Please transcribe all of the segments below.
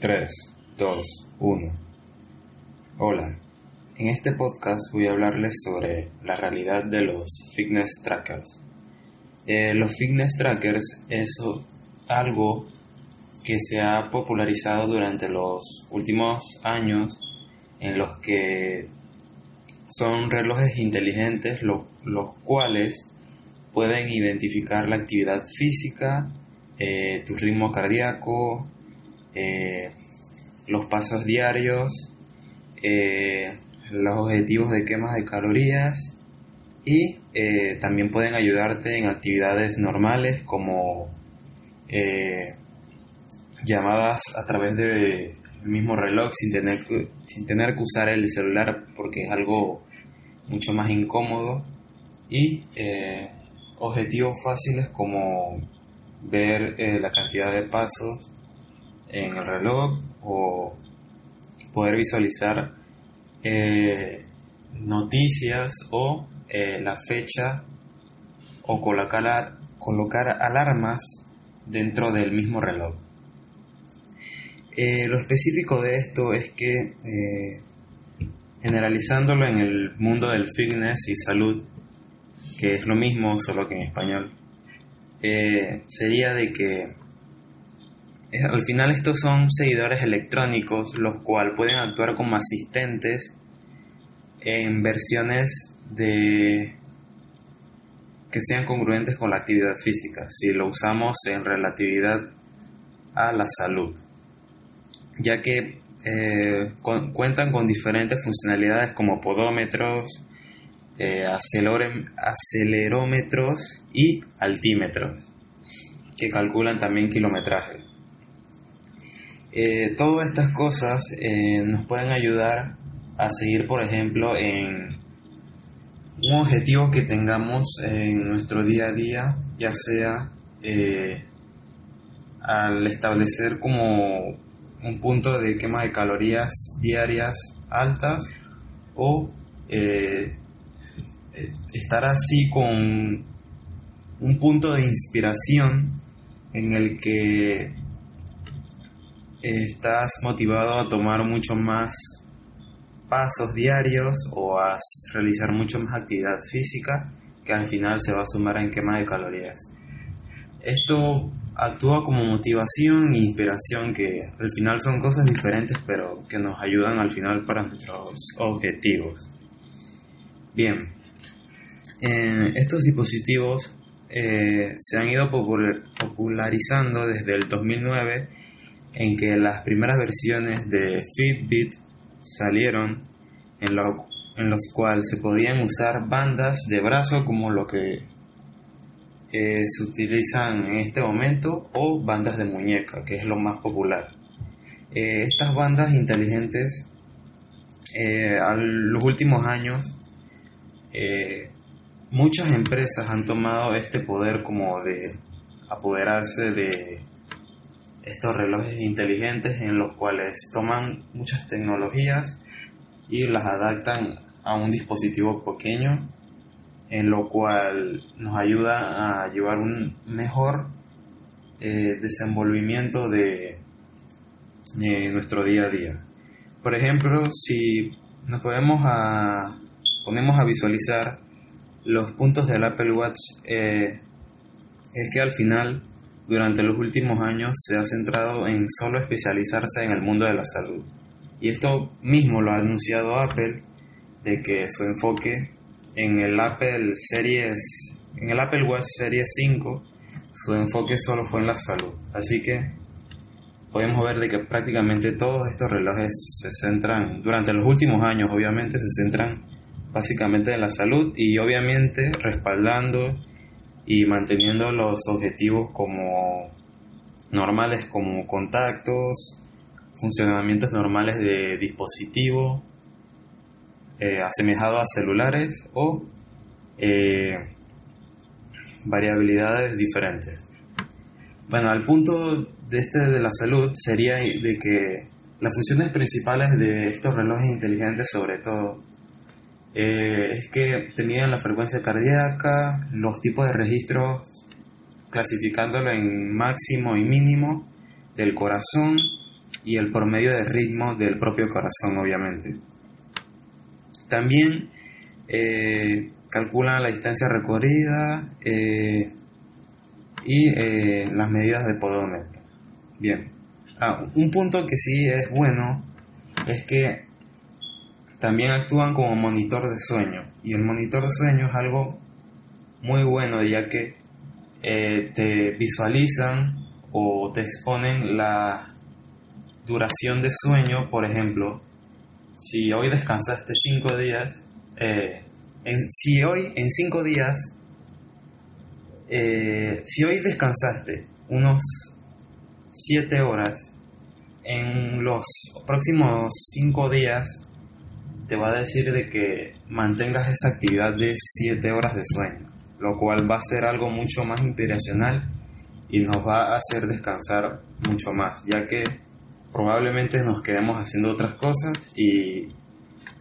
3, 2, 1. Hola, en este podcast voy a hablarles sobre la realidad de los fitness trackers. Eh, los fitness trackers es algo que se ha popularizado durante los últimos años en los que son relojes inteligentes los cuales pueden identificar la actividad física, eh, tu ritmo cardíaco, eh, los pasos diarios, eh, los objetivos de quemas de calorías y eh, también pueden ayudarte en actividades normales como llamadas a través del mismo reloj sin tener, sin tener que usar el celular porque es algo mucho más incómodo y objetivos fáciles como ver la cantidad de pasos en el reloj o poder visualizar eh, noticias o eh, la fecha o colocar, colocar alarmas dentro del mismo reloj. Eh, lo específico de esto es que generalizándolo en el mundo del fitness y salud, que es lo mismo solo que en español, sería de que al final estos son seguidores electrónicos, los cuales pueden actuar como asistentes en versiones de que sean congruentes con la actividad física, si lo usamos en relatividad a la salud, ya que eh, cuentan con diferentes funcionalidades como podómetros, eh, acelerómetros y altímetros, que calculan también kilometraje. Eh, todas estas cosas eh, nos pueden ayudar a seguir, por ejemplo, en un objetivo que tengamos en nuestro día a día, ya sea eh, al establecer como un punto de quema de calorías diarias altas o estar así con un punto de inspiración en el que estás motivado a tomar mucho más pasos diarios o a realizar mucho más actividad física que al final se va a sumar en quema de calorías. Esto actúa como motivación e inspiración que al final son cosas diferentes pero que nos ayudan al final para nuestros objetivos. Bien, eh, estos dispositivos eh, se han ido popularizando desde el 2009 en que las primeras versiones de Fitbit salieron en, en los cuales se podían usar bandas de brazo como lo que eh, se utilizan en este momento o bandas de muñeca, que es lo más popular. Eh, estas bandas inteligentes eh, a los últimos años muchas empresas han tomado este poder como de apoderarse de estos relojes inteligentes en los cuales toman muchas tecnologías y las adaptan a un dispositivo pequeño en lo cual nos ayuda a llevar un mejor eh, desenvolvimiento de, nuestro día a día. Por ejemplo, si nos ponemos a, ponemos a visualizar los puntos del Apple Watch, eh, es que al final durante los últimos años se ha centrado en solo especializarse en el mundo de la salud. Y esto mismo lo ha anunciado Apple, de que su enfoque en el Apple Series, en el Apple Watch Series 5, su enfoque solo fue en la salud. Así que podemos ver de que prácticamente todos estos relojes se centran, durante los últimos años obviamente, se centran básicamente en la salud y obviamente respaldando y manteniendo los objetivos como normales como contactos, funcionamientos normales de dispositivo, eh, asemejado a celulares o eh, variabilidades diferentes. Bueno, al punto de este de la salud sería de que las funciones principales de estos relojes inteligentes sobre todo eh, es que tenían la frecuencia cardíaca, los tipos de registros clasificándolo en máximo y mínimo del corazón, y el promedio de ritmo del propio corazón, obviamente. También eh, calculan la distancia recorrida eh, y las medidas de podómetro. Bien, ah, un punto que sí es bueno es que también actúan como monitor de sueño. Y el monitor de sueño es algo muy bueno ya que te visualizan o te exponen la duración de sueño, por ejemplo, si hoy descansaste cinco días, eh, si hoy en cinco días, eh, si hoy descansaste unos siete horas, en los próximos cinco días te va a decir de que mantengas esa actividad de siete horas de sueño, lo cual va a ser algo mucho más inspiracional y nos va a hacer descansar mucho más, ya que probablemente nos quedemos haciendo otras cosas y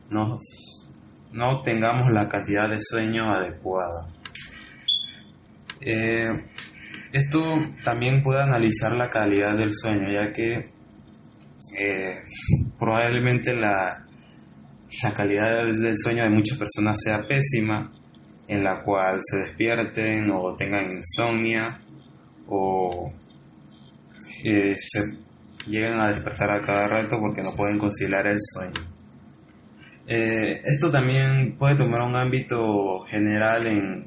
no tengamos la cantidad de sueño adecuada. Eh, esto también puede analizar la calidad del sueño, ya que eh, probablemente la, la calidad del sueño de muchas personas sea pésima, en la cual se despierten o tengan insomnia o eh, se llegan a despertar a cada rato porque no pueden conciliar el sueño. Eh, esto también puede tomar un ámbito general en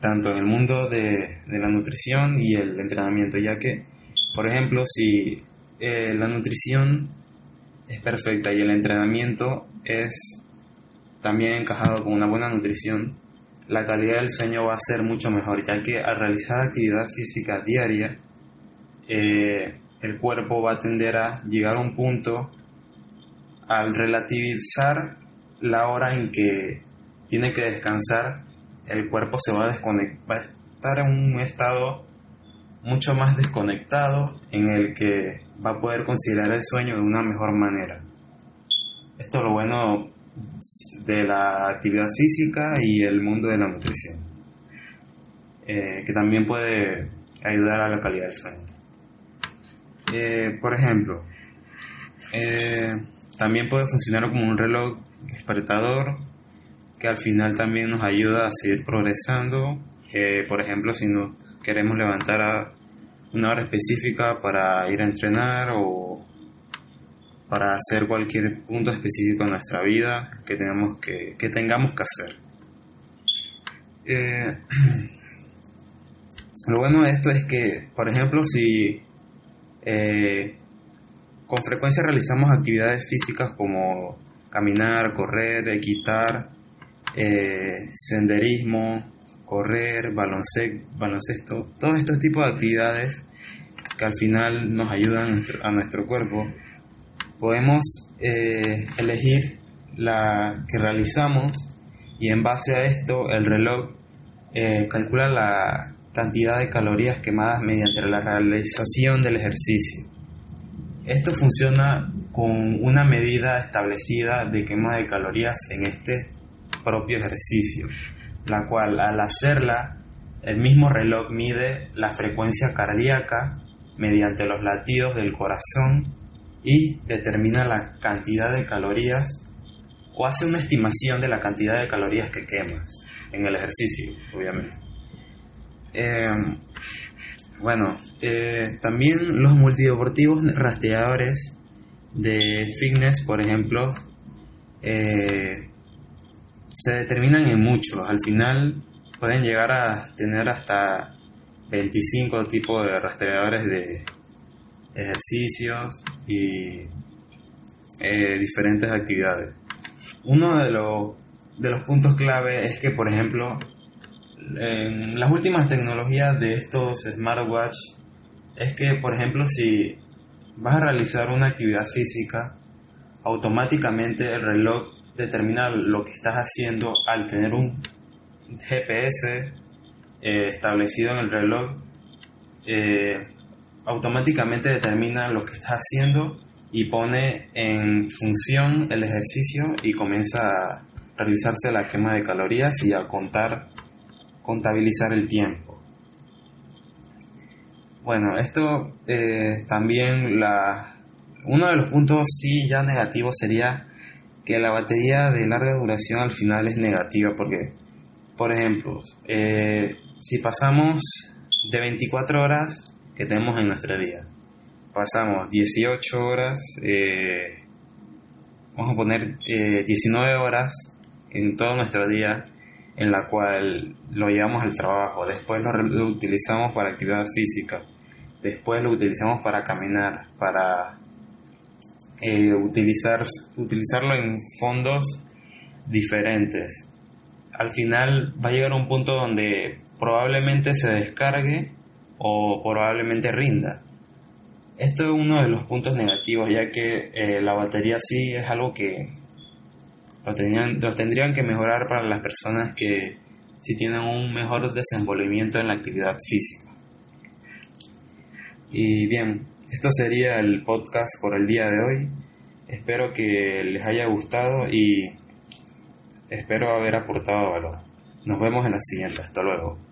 tanto en el mundo de, la nutrición y el entrenamiento, ya que, por ejemplo, si eh, la nutrición es perfecta y el entrenamiento es también encajado con una buena nutrición, la calidad del sueño va a ser mucho mejor, ya que al realizar actividad física diaria, eh, el cuerpo va a tender a llegar a un punto al relativizar la hora en que tiene que descansar, el cuerpo se va a desconectar, va a estar en un estado mucho más desconectado en el que va a poder considerar el sueño de una mejor manera. Esto es lo bueno de la actividad física y el mundo de la nutrición, eh, que también puede ayudar a la calidad del sueño. Eh, por ejemplo, eh, también puede funcionar como un reloj despertador que al final también nos ayuda a seguir progresando. por ejemplo, si nos queremos levantar a una hora específica para ir a entrenar o para hacer cualquier punto específico en nuestra vida que, tenemos que, que tengamos que hacer. Eh, lo bueno de esto es que, por ejemplo, si eh, con frecuencia realizamos actividades físicas como caminar, correr, equitar, eh, senderismo, correr, baloncesto, todos estos tipos de actividades que al final nos ayudan a nuestro cuerpo podemos eh, elegir la que realizamos y en base a esto el reloj eh, calcula la cantidad de calorías quemadas mediante la realización del ejercicio. Esto funciona con una medida establecida de quema de calorías en este propio ejercicio, la cual al hacerla el mismo reloj mide la frecuencia cardíaca mediante los latidos del corazón y determina la cantidad de calorías o hace una estimación de la cantidad de calorías que quemas en el ejercicio, obviamente. Em, bueno, eh, también los multideportivos rastreadores de fitness, por ejemplo, eh, se determinan en muchos. Al final pueden llegar a tener hasta 25 tipos de rastreadores de, ejercicios y eh, diferentes actividades. Uno de los, de los puntos clave es que, por ejemplo, en las últimas tecnologías de estos smartwatch es que, por ejemplo, si vas a realizar una actividad física, automáticamente el reloj determina lo que estás haciendo al tener un GPS eh, establecido en el reloj. Eh, automáticamente determina lo que estás haciendo y pone en función el ejercicio y comienza a realizarse la quema de calorías y a contar, contabilizar el tiempo. Bueno, esto eh, también la, uno de los puntos sí ya negativos sería que la batería de larga duración al final es negativa porque, por ejemplo, eh, si pasamos de 24 horas que tenemos en nuestro día, pasamos 18 horas, eh, vamos a poner 19 horas en todo nuestro día en la cual lo llevamos al trabajo, después lo, utilizamos para actividad física, después lo utilizamos para caminar, para eh, utilizar, utilizarlo en fondos diferentes. Al final va a llegar a un punto donde probablemente se descargue o probablemente rinda. Esto es uno de los puntos negativos, ya que eh, la batería sí es algo que los, los tendrían que mejorar para las personas que si tienen un mejor desenvolvimiento en la actividad física. Y bien, esto sería el podcast por el día de hoy. Espero que les haya gustado y espero haber aportado valor. Nos vemos en la siguiente. Hasta luego.